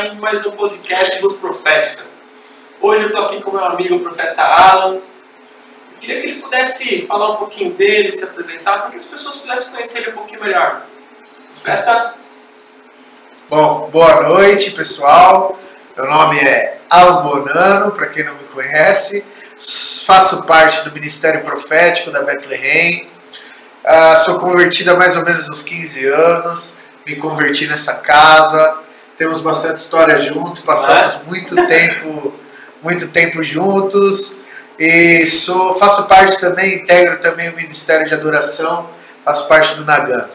Mais um podcast Luz Profética. Hoje eu estou aqui com meu amigo o profeta Alan. Eu queria que ele pudesse falar um pouquinho dele, se apresentar, para que as pessoas pudessem conhecer ele um pouquinho melhor. Profeta. Bom, boa noite, pessoal. Meu nome é Alan Bonano, para quem não me conhece. Faço parte do Ministério Profético da Bethlehem. Uh, sou convertido há mais ou menos uns 15 anos. Me converti nessa casa. Temos bastante história junto. Passamos é? muito tempo, muito tempo juntos. E sou, faço parte também, integro também o Ministério de Adoração. Faço parte do Nagan.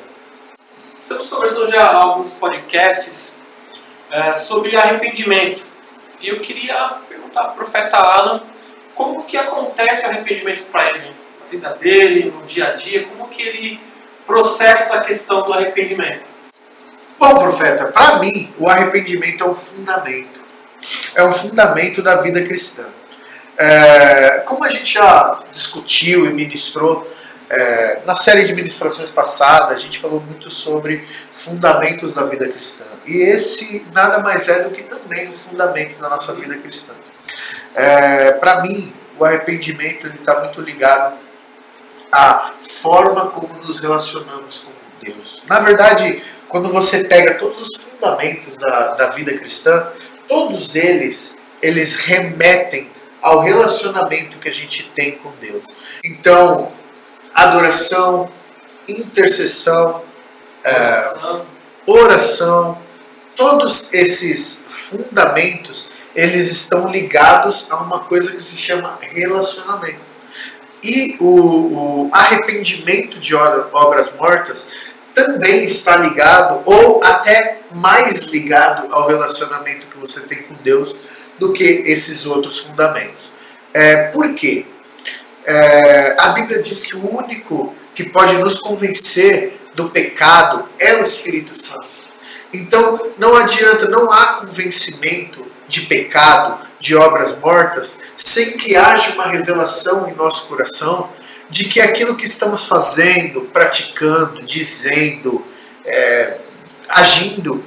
Estamos conversando já há alguns podcasts é, sobre arrependimento. E eu queria perguntar para o profeta Alan como que acontece o arrependimento para ele, na vida dele, no dia a dia, como que ele processa essa questão do arrependimento. Bom, profeta, para mim o arrependimento é um fundamento, é um fundamento da vida cristã. É, como a gente já discutiu e ministrou é, na série de ministrações passada, a gente falou muito sobre fundamentos da vida cristã. E esse nada mais é do que também um fundamento da nossa vida cristã. É, Para mim, o arrependimento está muito ligado à forma como nos relacionamos com Deus. Na verdade, quando você pega todos os fundamentos da, da vida cristã, todos eles, eles remetem ao relacionamento que a gente tem com Deus. Então, adoração, intercessão, oração. É, oração, todos esses fundamentos, eles estão ligados a uma coisa que se chama relacionamento. E o, o arrependimento de obras mortas também está ligado, ou até mais ligado ao relacionamento que você tem com Deus do que esses outros fundamentos. É, por quê? É, a Bíblia diz que o único que pode nos convencer do pecado é o Espírito Santo. Então não adianta, não há convencimento de pecado, de obras mortas, sem que haja uma revelação em nosso coração de que aquilo que estamos fazendo, praticando, dizendo, é, agindo,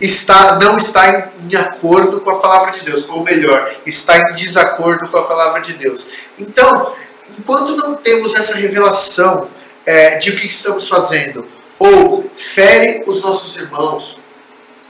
está, não está em, em, acordo com a palavra de Deus, ou melhor, está em desacordo com a palavra de Deus. Então, enquanto não temos essa revelação é, de o que estamos fazendo, ou fere os nossos irmãos,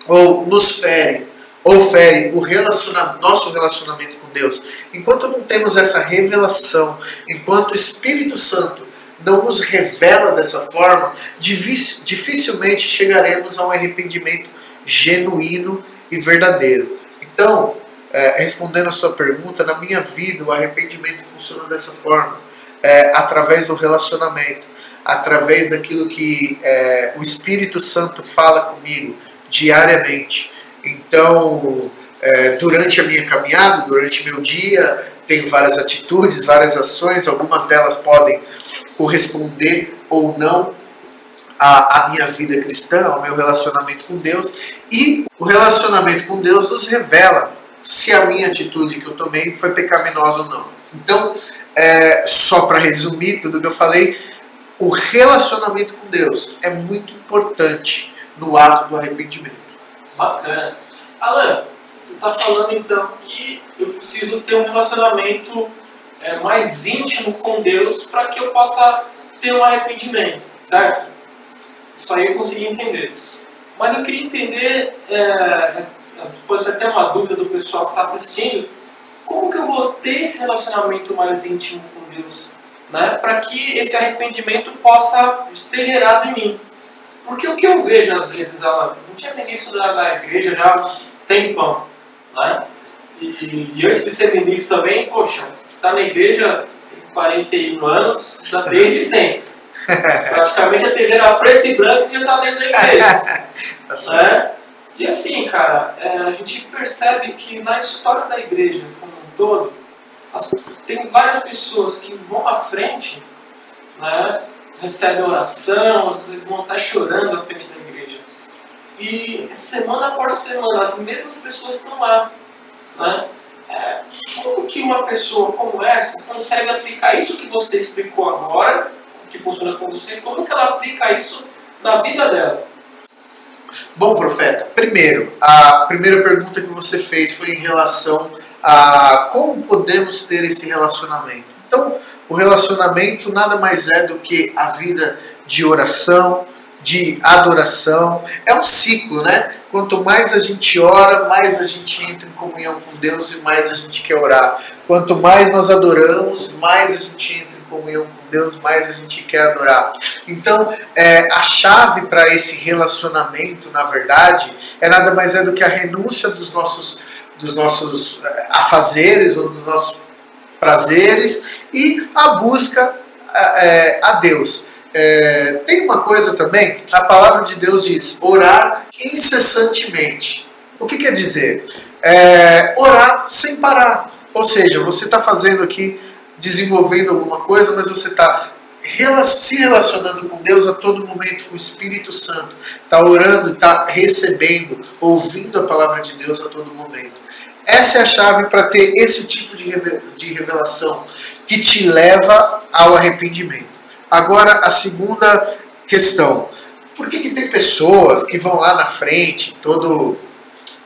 ou nos fere, ou fere o relaciona nosso relacionamento Deus, enquanto não temos essa revelação, enquanto o Espírito Santo não nos revela dessa forma, dificilmente chegaremos a um arrependimento genuíno e verdadeiro. Então, é, respondendo a sua pergunta, na minha vida o arrependimento funciona dessa forma, é, através do relacionamento, através daquilo que é, o Espírito Santo fala comigo diariamente. Então, é, durante a minha caminhada, durante meu dia, tenho várias atitudes, várias ações, algumas delas podem corresponder ou não à, à minha vida cristã, ao meu relacionamento com Deus, e o relacionamento com Deus nos revela se a minha atitude que eu tomei foi pecaminosa ou não. Então, é, só para resumir tudo que eu falei, o relacionamento com Deus é muito importante no ato do arrependimento. Bacana. Alan, você está falando então que eu preciso ter um relacionamento é, mais íntimo com Deus para que eu possa ter um arrependimento, certo? Isso aí eu consegui entender. Mas eu queria entender, é, pode ser até uma dúvida do pessoal que está assistindo, como que eu vou ter esse relacionamento mais íntimo com Deus? Né, para que esse arrependimento possa ser gerado em mim. Porque o que eu vejo às vezes, ela não tinha ministro da, da igreja já há tempão, né? E, e, antes de ser ministro também, poxa, está na igreja tem 41 anos, já desde sempre. Praticamente a TV era preta e branca e já está dentro da igreja. Tá né? E assim, cara, é, a gente percebe que na história da igreja como um todo, as, tem várias pessoas que vão à frente, né, recebem oração, às vezes vão estar chorando à frente da igreja. E semana após semana, as mesmas pessoas estão lá. Né? É, como que uma pessoa como essa consegue aplicar isso que você explicou agora, que funciona com você, como que ela aplica isso na vida dela? Bom, profeta, primeiro, a primeira pergunta que você fez foi em relação a como podemos ter esse relacionamento. Então, o relacionamento nada mais é do que a vida de oração, de adoração. É um ciclo, né? Quanto mais a gente ora, mais a gente entra em comunhão com Deus e mais a gente quer orar. Quanto mais nós adoramos, mais a gente entra em comunhão com Deus, mais a gente quer adorar. Então, é, a chave para esse relacionamento, na verdade, é nada mais é do que a renúncia dos nossos, dos nossos é, afazeres ou dos nossos prazeres e a busca é, a Deus. É, tem uma coisa também, a palavra de Deus diz: orar incessantemente. O que quer dizer? É, orar sem parar. Ou seja, você está fazendo aqui, desenvolvendo alguma coisa, mas você está se relacionando com Deus a todo momento, com o Espírito Santo. Está orando, está recebendo, ouvindo a palavra de Deus a todo momento. Essa é a chave para ter esse tipo de revelação que te leva ao arrependimento. Agora, a segunda questão. Por que, que tem pessoas que vão lá na frente todo,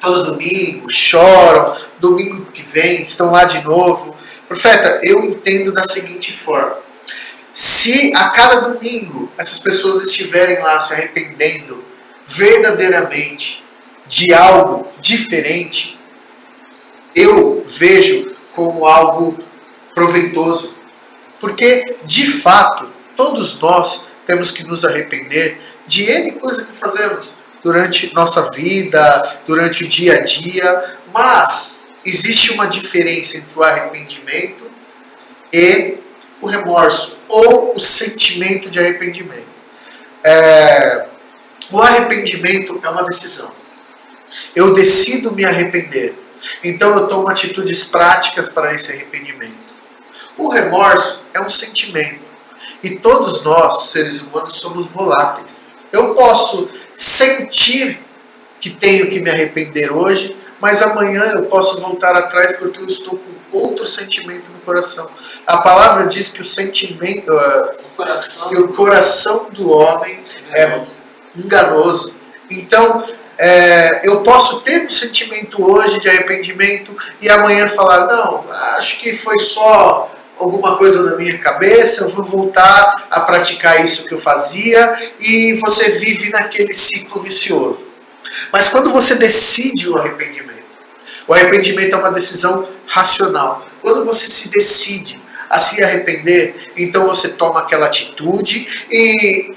todo domingo, choram, domingo que vem, estão lá de novo? Profeta, eu entendo da seguinte forma. Se a cada domingo essas pessoas estiverem lá se arrependendo verdadeiramente de algo diferente, eu vejo como algo proveitoso. Porque, de fato, Todos nós temos que nos arrepender de N coisa que fazemos durante nossa vida, durante o dia a dia, mas existe uma diferença entre o arrependimento e o remorso, ou o sentimento de arrependimento. É, o arrependimento é uma decisão. Eu decido me arrepender. Então eu tomo atitudes práticas para esse arrependimento. O remorso é um sentimento. E todos nós, seres humanos, somos voláteis. Eu posso sentir que tenho que me arrepender hoje, mas amanhã eu posso voltar atrás porque eu estou com outro sentimento no coração. A palavra diz que o sentimento, uh, o coração, que o coração do homem é enganoso. Então, é, eu posso ter um sentimento hoje de arrependimento e amanhã falar, não, acho que foi só alguma coisa na minha cabeça, eu vou voltar a praticar isso que eu fazia e você vive naquele ciclo vicioso. Mas quando você decide o arrependimento, o arrependimento é uma decisão racional. Quando você se decide a se arrepender, então você toma aquela atitude e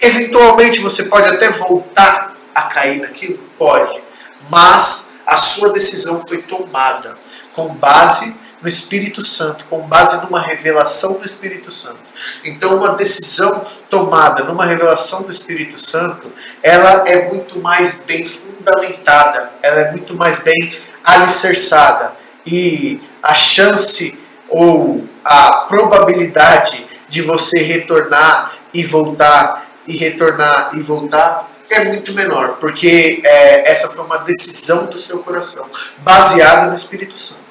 eventualmente você pode até voltar a cair naquilo, pode. Mas a sua decisão foi tomada com base no Espírito Santo, com base numa revelação do Espírito Santo. Então, uma decisão tomada numa revelação do Espírito Santo, ela é muito mais bem fundamentada, ela é muito mais bem alicerçada. E a chance ou a probabilidade de você retornar e voltar, e retornar e voltar, é muito menor, porque é, essa foi uma decisão do seu coração, baseada no Espírito Santo.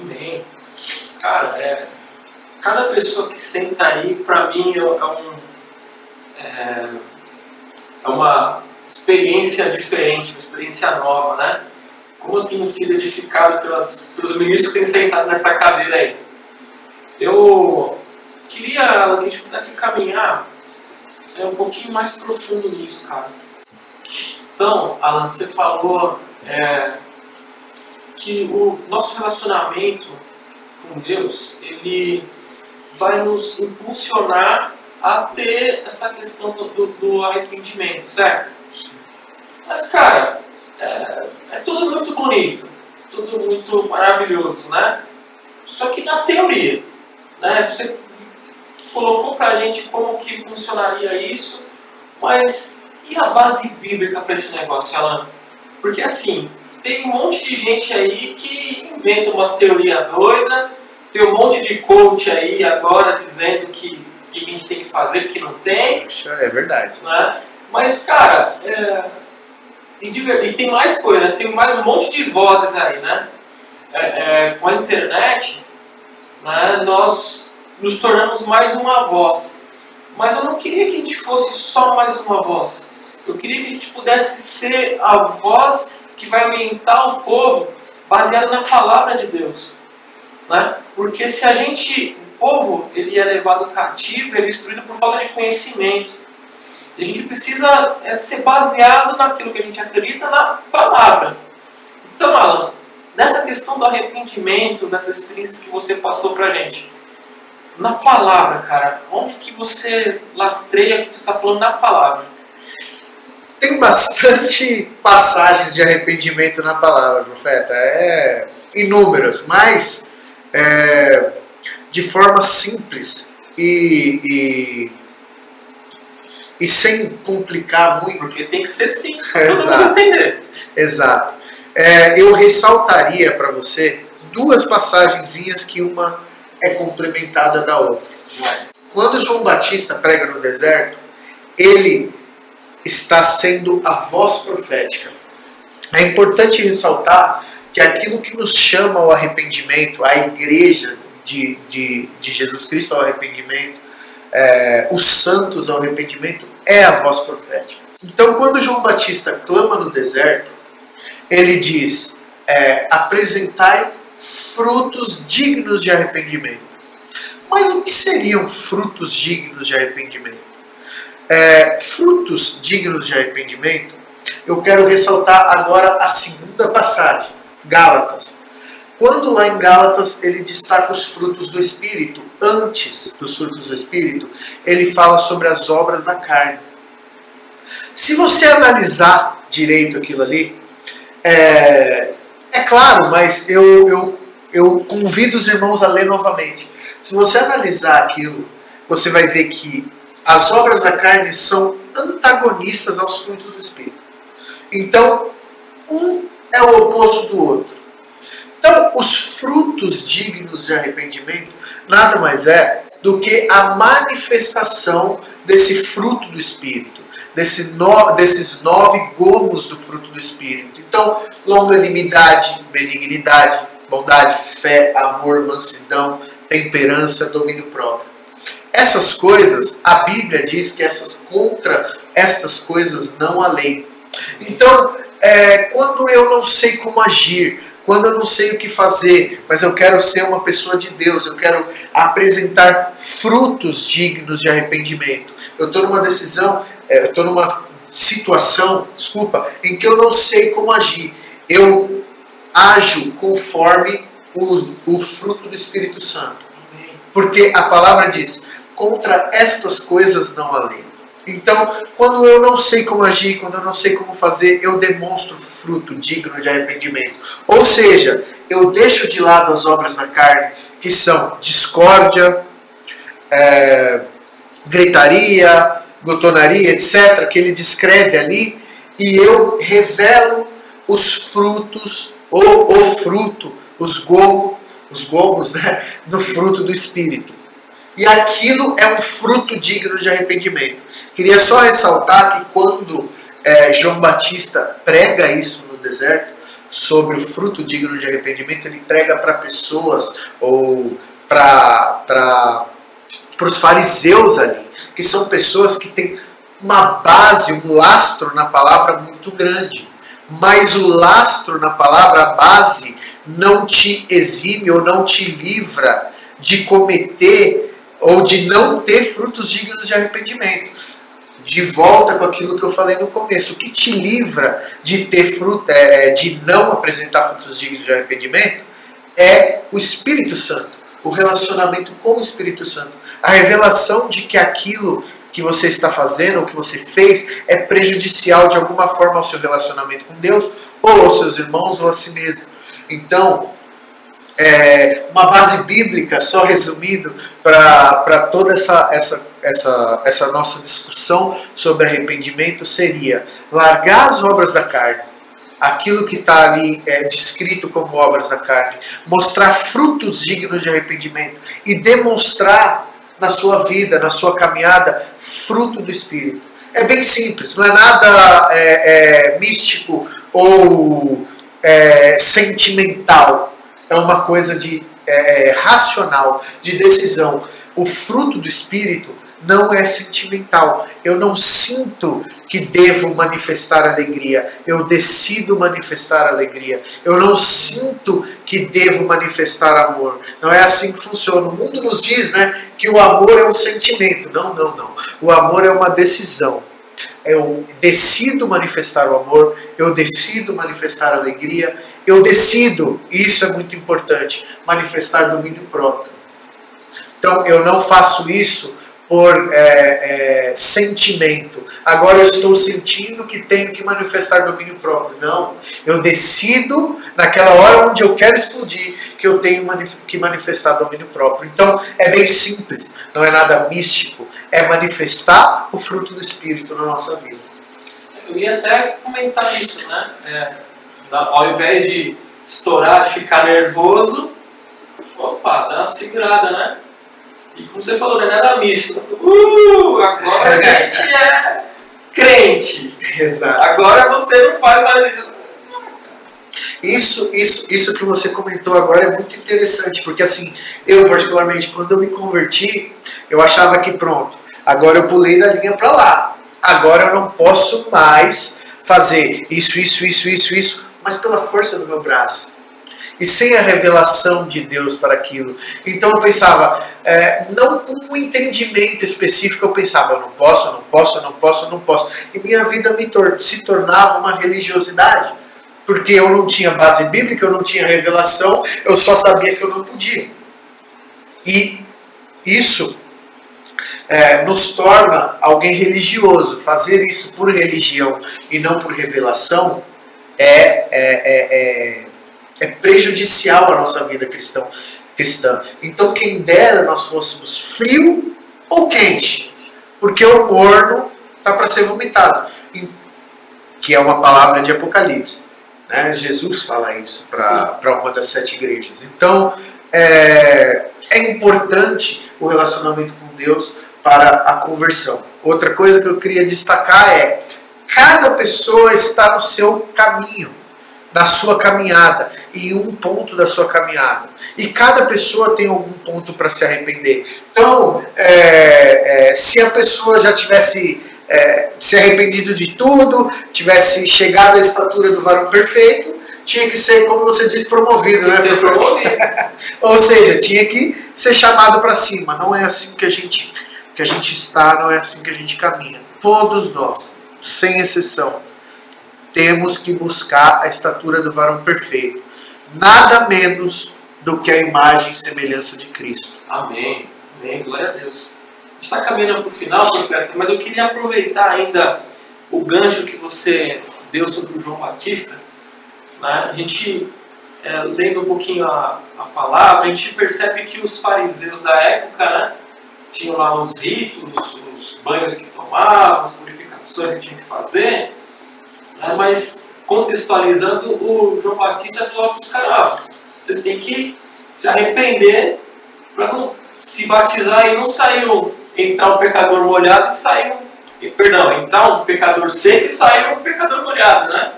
Amém. Cara, é, cada pessoa que senta aí, para mim, é, um, é, é, uma experiência diferente, uma experiência nova, né? Como eu tenho sido edificado pelas, pelos ministros que têm sentado nessa cadeira aí. Eu queria que a gente pudesse caminhar é, um pouquinho mais profundo nisso, cara. Então, Alan, você falou é, que o nosso relacionamento com Deus, ele vai nos impulsionar a ter essa questão do, do, do arrependimento, certo? Mas, cara, é, é, tudo muito bonito, tudo muito maravilhoso, né? Só que na teoria, né? Você colocou pra gente como que funcionaria isso, mas e a base bíblica para esse negócio, Alan? Porque assim, tem um monte de gente aí que inventa umas teorias doidas, tem um monte de coach aí agora dizendo que, que a gente tem que fazer, que não tem. É verdade. Né? Mas, cara, é, e, e, tem mais coisa, né? tem mais um monte de vozes aí, né? É, é, com a internet, né, nós nos tornamos mais uma voz. Mas eu não queria que a gente fosse só mais uma voz. Eu queria que a gente pudesse ser a voz que vai orientar o povo baseado na palavra de Deus. Né? Porque se a gente, o povo, ele é levado cativo, ele é instruído por falta de conhecimento. E a gente precisa é, ser baseado naquilo que a gente acredita na palavra. Então, Alan, nessa questão do arrependimento, nessas experiências que você passou pra gente, na palavra, cara, onde que você lastreia que você está falando na palavra? Tem bastante passagens de arrependimento na palavra, profeta. É inúmeras, mas é, de forma simples e, e, e, sem complicar muito. Porque tem que ser simples, Exato. entender. Exato. É, eu ressaltaria para você duas passagenzinhas que uma é complementada da outra. Quando João Batista prega no deserto, ele está sendo a voz profética. É importante ressaltar que aquilo que nos chama ao arrependimento, a igreja de, de, de Jesus Cristo ao arrependimento, é, os santos ao arrependimento, é a voz profética. Então, quando João Batista clama no deserto, ele diz: é, apresentai frutos dignos de arrependimento. Mas o que seriam frutos dignos de arrependimento? É, frutos dignos de arrependimento, eu quero ressaltar agora a segunda passagem, Gálatas. Quando lá em Gálatas ele destaca os frutos do Espírito, antes dos frutos do Espírito, ele fala sobre as obras da carne. Se você analisar direito aquilo ali, é, é claro, mas eu, eu eu convido os irmãos a ler novamente. Se você analisar aquilo, você vai ver que as obras da carne são antagonistas aos frutos do Espírito. Então, um é o oposto do outro. Então, os frutos dignos de arrependimento nada mais é do que a manifestação desse fruto do Espírito, desse no, desses nove gomos do fruto do Espírito. Então, longanimidade, benignidade, bondade, fé, amor, mansidão, temperança, domínio próprio. Essas coisas, a Bíblia diz que essas contra estas coisas não há lei. Então, é, quando eu não sei como agir, quando eu não sei o que fazer, mas eu quero ser uma pessoa de Deus, eu quero apresentar frutos dignos de arrependimento. Eu estou numa decisão, é, eu estou numa situação, desculpa, em que eu não sei como agir. Eu ajo conforme o, o fruto do Espírito Santo. Porque a palavra diz: contra estas coisas não há lei. Então, quando eu não sei como agir, quando eu não sei como fazer, eu demonstro fruto digno de arrependimento. Ou seja, eu deixo de lado as obras da carne, que são discórdia, é, gritaria, glutonaria, etc., que ele descreve ali, e eu revelo os frutos ou o fruto, os gomos, os gomos né, do fruto do Espírito. E aquilo é um fruto digno de arrependimento. Queria só ressaltar que quando é, João Batista prega isso no deserto, sobre o fruto digno de arrependimento, ele prega para pessoas ou para os fariseus ali, que são pessoas que têm uma base, um lastro na palavra muito grande mas o lastro na palavra base não te exime ou não te livra de cometer ou de não ter frutos dignos de arrependimento. De volta com aquilo que eu falei no começo, o que te livra de ter fruto, é, de não apresentar frutos dignos de arrependimento é o Espírito Santo, o relacionamento com o Espírito Santo, a revelação de que aquilo que você está fazendo, ou que você fez, é prejudicial de alguma forma ao seu relacionamento com Deus, ou aos seus irmãos, ou a si mesmo. Então, é, uma base bíblica, só resumindo, para toda essa, essa, essa, essa nossa discussão sobre arrependimento seria largar as obras da carne, aquilo que está ali é, descrito como obras da carne, mostrar frutos dignos de arrependimento e demonstrar na sua vida, na sua caminhada, fruto do Espírito. É bem simples, não é nada é, é, místico ou é, sentimental. É uma coisa de é, racional, de decisão. O fruto do Espírito não é sentimental. Eu não sinto que devo manifestar alegria. Eu decido manifestar alegria. Eu não sinto que devo manifestar amor. Não é assim que funciona. O mundo nos diz, né, que o amor é um sentimento. Não, não, não. O amor é uma decisão. Eu decido manifestar o amor, eu decido manifestar alegria, eu decido, e isso é muito importante, manifestar domínio próprio. Então eu não faço isso por é, é, sentimento. Agora eu estou sentindo que tenho que manifestar domínio próprio. Não. Eu decido, naquela hora onde eu quero explodir, que eu tenho que manifestar domínio próprio. Então é bem simples, não é nada místico. É manifestar o fruto do Espírito na nossa vida. Eu ia até comentar isso, né? É, ao invés de estourar, ficar nervoso, opa, dá uma segurada, né? E como você falou, não é nada místico. Uh, agora a gente é crente. Exato. Agora você não faz mais isso. Isso, isso, isso que você comentou agora é muito interessante, porque assim, eu particularmente, quando eu me converti, eu achava que pronto, agora eu pulei da linha para lá. Agora eu não posso mais fazer isso, isso, isso, isso, isso, mas pela força do meu braço e sem a revelação de Deus para aquilo. Então eu pensava, é, não com um entendimento específico, eu pensava, eu não posso, não posso, não posso, não posso. E minha vida tor se tornava uma religiosidade. Porque eu não tinha base bíblica, eu não tinha revelação, eu só sabia que eu não podia. E isso é, nos torna alguém religioso. Fazer isso por religião e não por revelação é, é, é, é prejudicial à nossa vida cristão, cristã. Então, quem dera nós fôssemos frio ou quente, porque o morno está para ser vomitado, que é uma palavra de Apocalipse. Né? Jesus fala isso para uma das sete igrejas. Então, é, é importante o relacionamento com Deus para a conversão. Outra coisa que eu queria destacar é: cada pessoa está no seu caminho da sua caminhada, em um ponto da sua caminhada. E cada pessoa tem algum ponto para se arrepender. Então, é, é, se a pessoa já tivesse é, se arrependido de tudo, tivesse chegado à estatura do varão perfeito, tinha que ser, como você disse, promovido, né? Ser promovido. Ou seja, tinha que ser chamado para cima. Não é assim que a gente que a gente está, não é assim que a gente caminha. Todos nós, sem exceção, temos que buscar a estatura do varão perfeito, nada menos do que a imagem e semelhança de Cristo. Amém. Amém. Glória a Deus. Está caminhando para o final, profeta, mas eu queria aproveitar ainda o gancho que você deu sobre o João Batista. Né? A gente, é, lendo um pouquinho a, a palavra, a gente percebe que os fariseus da época né, tinham lá os ritos, os banhos que tomavam, as purificações que tinham que fazer. Né? Mas contextualizando, o João Batista falou para os caras: vocês têm que se arrepender para não se batizar e não sair um, entrar um pecador molhado e sair um, perdão, entrar um pecador seco e sair um pecador molhado, né?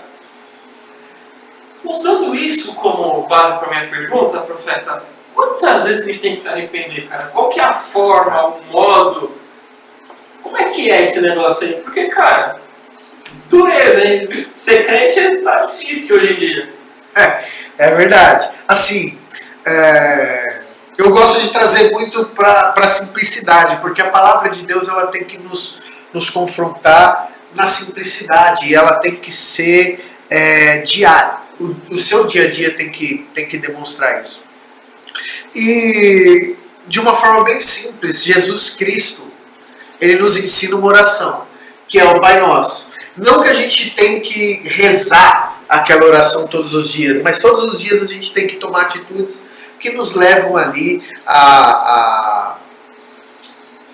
Usando isso como base para minha pergunta, profeta, quantas vezes a gente tem que se arrepender, cara? Qual que é a forma, o modo? Como é que é esse negócio aí? Porque, cara, dureza, hein? Ser crente tá difícil hoje em dia. É, é verdade. Assim, é, eu gosto de trazer muito para a simplicidade, porque a palavra de Deus ela tem que nos, nos confrontar na simplicidade e ela tem que ser é, diária. O, o seu dia a dia tem que, tem que demonstrar isso. E de uma forma bem simples, Jesus Cristo, ele nos ensina uma oração, que é o Pai Nosso. Não que a gente tem que rezar aquela oração todos os dias, mas todos os dias a gente tem que tomar atitudes que nos levam ali a, a,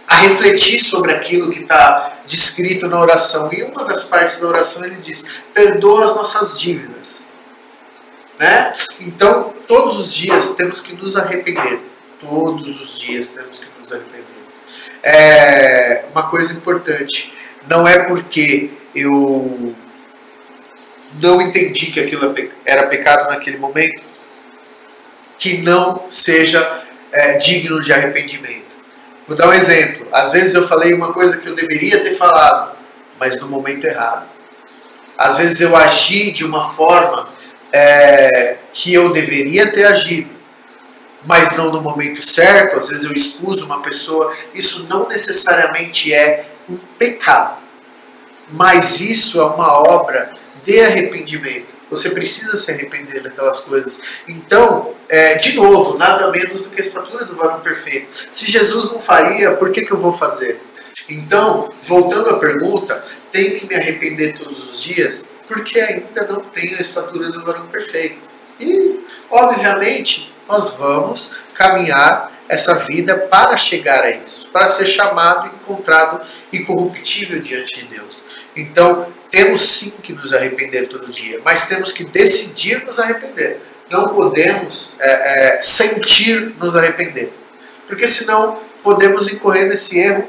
a refletir sobre aquilo que está descrito na oração. E uma das partes da oração ele diz: perdoa as nossas dívidas. Né? Então, todos os dias temos que nos arrepender. Todos os dias temos que nos arrepender. É uma coisa importante. Não é porque eu não entendi que aquilo era pecado naquele momento, que não seja é, digno de arrependimento. Vou dar um exemplo. Às vezes eu falei uma coisa que eu deveria ter falado, mas no momento errado. Às vezes eu agi de uma forma é, que eu deveria ter agido, mas não no momento certo. Às vezes eu expus uma pessoa. Isso não necessariamente é um pecado, mas isso é uma obra de arrependimento. Você precisa se arrepender daquelas coisas. Então, é, de novo, nada menos do que a estatura do varão perfeito. Se Jesus não faria, por que, que eu vou fazer? Então, voltando à pergunta, tenho que me arrepender todos os dias? Porque ainda não tenho a estatura do varão perfeito. E, obviamente, nós vamos caminhar essa vida para chegar a isso, para ser chamado, encontrado e corruptível diante de Deus. Então, temos sim que nos arrepender todo dia, mas temos que decidir nos arrepender. Não podemos é, é, sentir nos arrepender, porque senão podemos incorrer nesse erro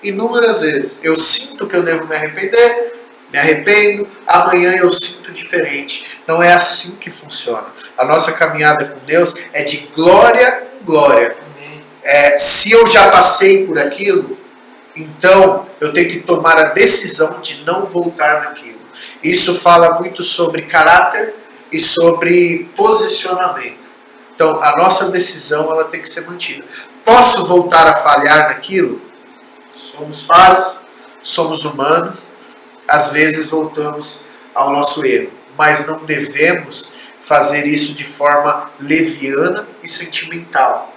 inúmeras vezes. Eu sinto que eu devo me arrepender, me arrependo, amanhã eu sinto diferente. Não é assim que funciona. A nossa caminhada com Deus é de glória em glória. É, se eu já passei por aquilo, então eu tenho que tomar a decisão de não voltar naquilo. Isso fala muito sobre caráter e sobre posicionamento. Então a nossa decisão ela tem que ser mantida. Posso voltar a falhar naquilo? Somos falhos, somos humanos, às vezes voltamos ao nosso erro, mas não devemos fazer isso de forma leviana e sentimental.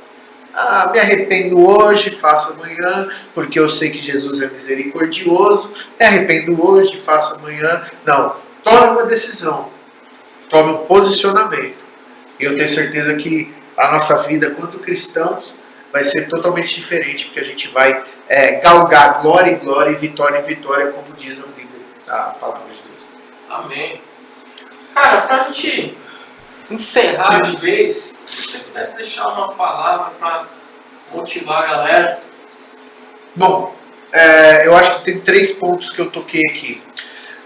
Ah, me arrependo hoje, faço amanhã, porque eu sei que Jesus é misericordioso. Me arrependo hoje, faço amanhã. Não, tome uma decisão, tome um posicionamento. E eu tenho certeza que a nossa vida, quanto cristãos, vai ser totalmente diferente, porque a gente vai é, galgar glória e glória e vitória e vitória, como diz a Bíblia, a palavra de Deus. Amém. Cara, pra gente encerrar de vez, se você pudesse deixar uma palavra para motivar a galera. Bom, é, eu acho que tem três pontos que eu toquei aqui.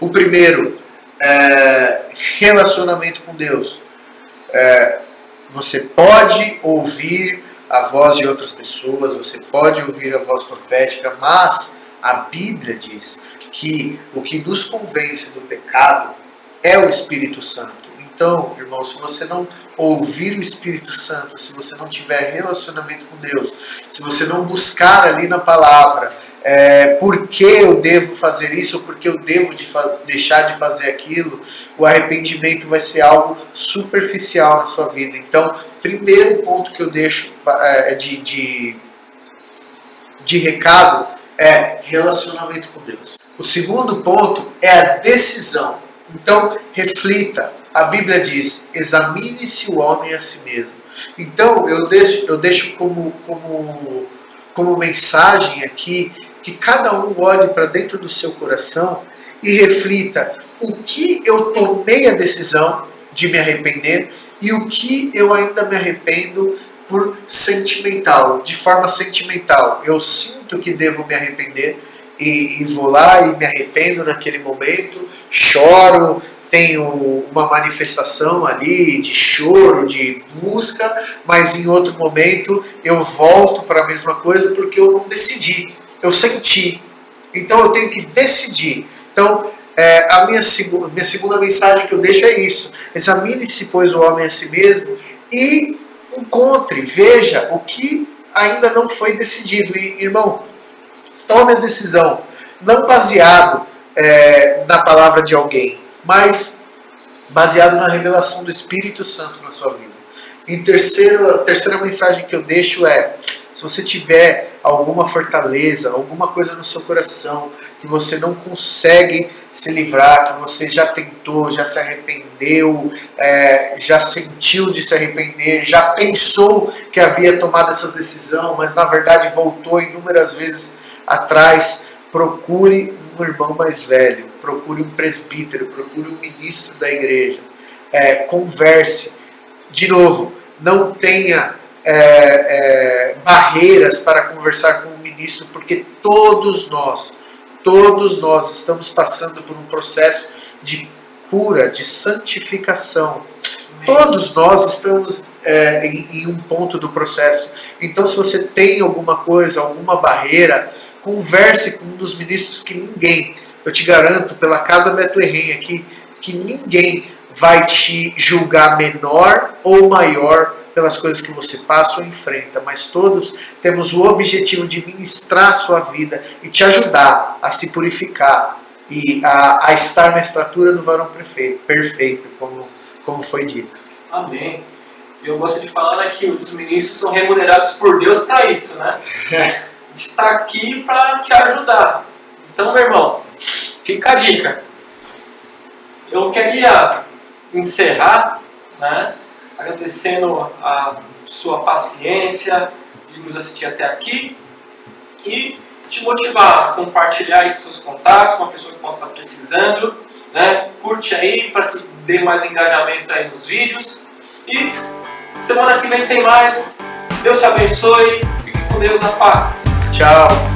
O primeiro, é, relacionamento com Deus. É, você pode ouvir a voz de outras pessoas, você pode ouvir a voz profética, mas a Bíblia diz que o que nos convence do pecado é o Espírito Santo. Então, irmão, se você não ouvir o Espírito Santo, se você não tiver relacionamento com Deus, se você não buscar ali na palavra é, por que eu devo fazer isso, por que eu devo de deixar de fazer aquilo, o arrependimento vai ser algo superficial na sua vida. Então, primeiro ponto que eu deixo é, de, de, de recado é relacionamento com Deus. O segundo ponto é a decisão. Então, reflita, a Bíblia diz: examine-se o homem a si mesmo. Então, eu deixo, eu deixo como, como, como mensagem aqui que cada um olhe para dentro do seu coração e reflita o que eu tomei a decisão de me arrepender e o que eu ainda me arrependo por sentimental, de forma sentimental. Eu sinto que devo me arrepender e, e vou lá e me arrependo naquele momento, choro, tenho uma manifestação ali de choro, de busca, mas em outro momento eu volto para a mesma coisa porque eu não decidi, eu senti. Então eu tenho que decidir. Então é, a minha, minha segunda mensagem que eu deixo é isso: examine-se, pois, o homem a si mesmo e encontre, veja o que ainda não foi decidido. E, irmão, tome a decisão, não baseado é, na palavra de alguém, mas baseado na revelação do Espírito Santo na sua vida. Em terceiro, a terceira mensagem que eu deixo é: se você tiver alguma fortaleza, alguma coisa no seu coração que você não consegue se livrar, que você já tentou, já se arrependeu, é, já sentiu de se arrepender, já pensou que havia tomado essa decisão, mas na verdade voltou inúmeras vezes atrás, procure um irmão mais velho, procure um presbítero, procure um ministro da igreja, é, converse. De novo, não tenha é, é, barreiras para conversar com o ministro, porque todos nós, todos nós estamos passando por um processo de cura, de santificação. Todos nós estamos é, em, em um ponto do processo. Então, se você tem alguma coisa, alguma barreira, converse com um dos ministros que ninguém, eu te garanto, pela Casa Bethlehem aqui, que ninguém vai te julgar menor ou maior pelas coisas que você passa ou enfrenta, mas todos temos o objetivo de ministrar a sua vida e te ajudar a se purificar e a, a estar na estatura do varão perfeito, perfeito como, como foi dito. Amém. Eu gosto de falar né, que os ministros são remunerados por Deus para isso, né? Está aqui para te ajudar. Então, meu irmão, fica a dica. Eu queria encerrar, né? agradecendo a sua paciência de nos assistir até aqui e te motivar a compartilhar aí com seus contatos, com uma pessoa que possa estar precisando, né? Curte aí para que dê mais engajamento aí nos vídeos e semana que vem tem mais. Deus te abençoe, fique com Deus, a paz. Tchau.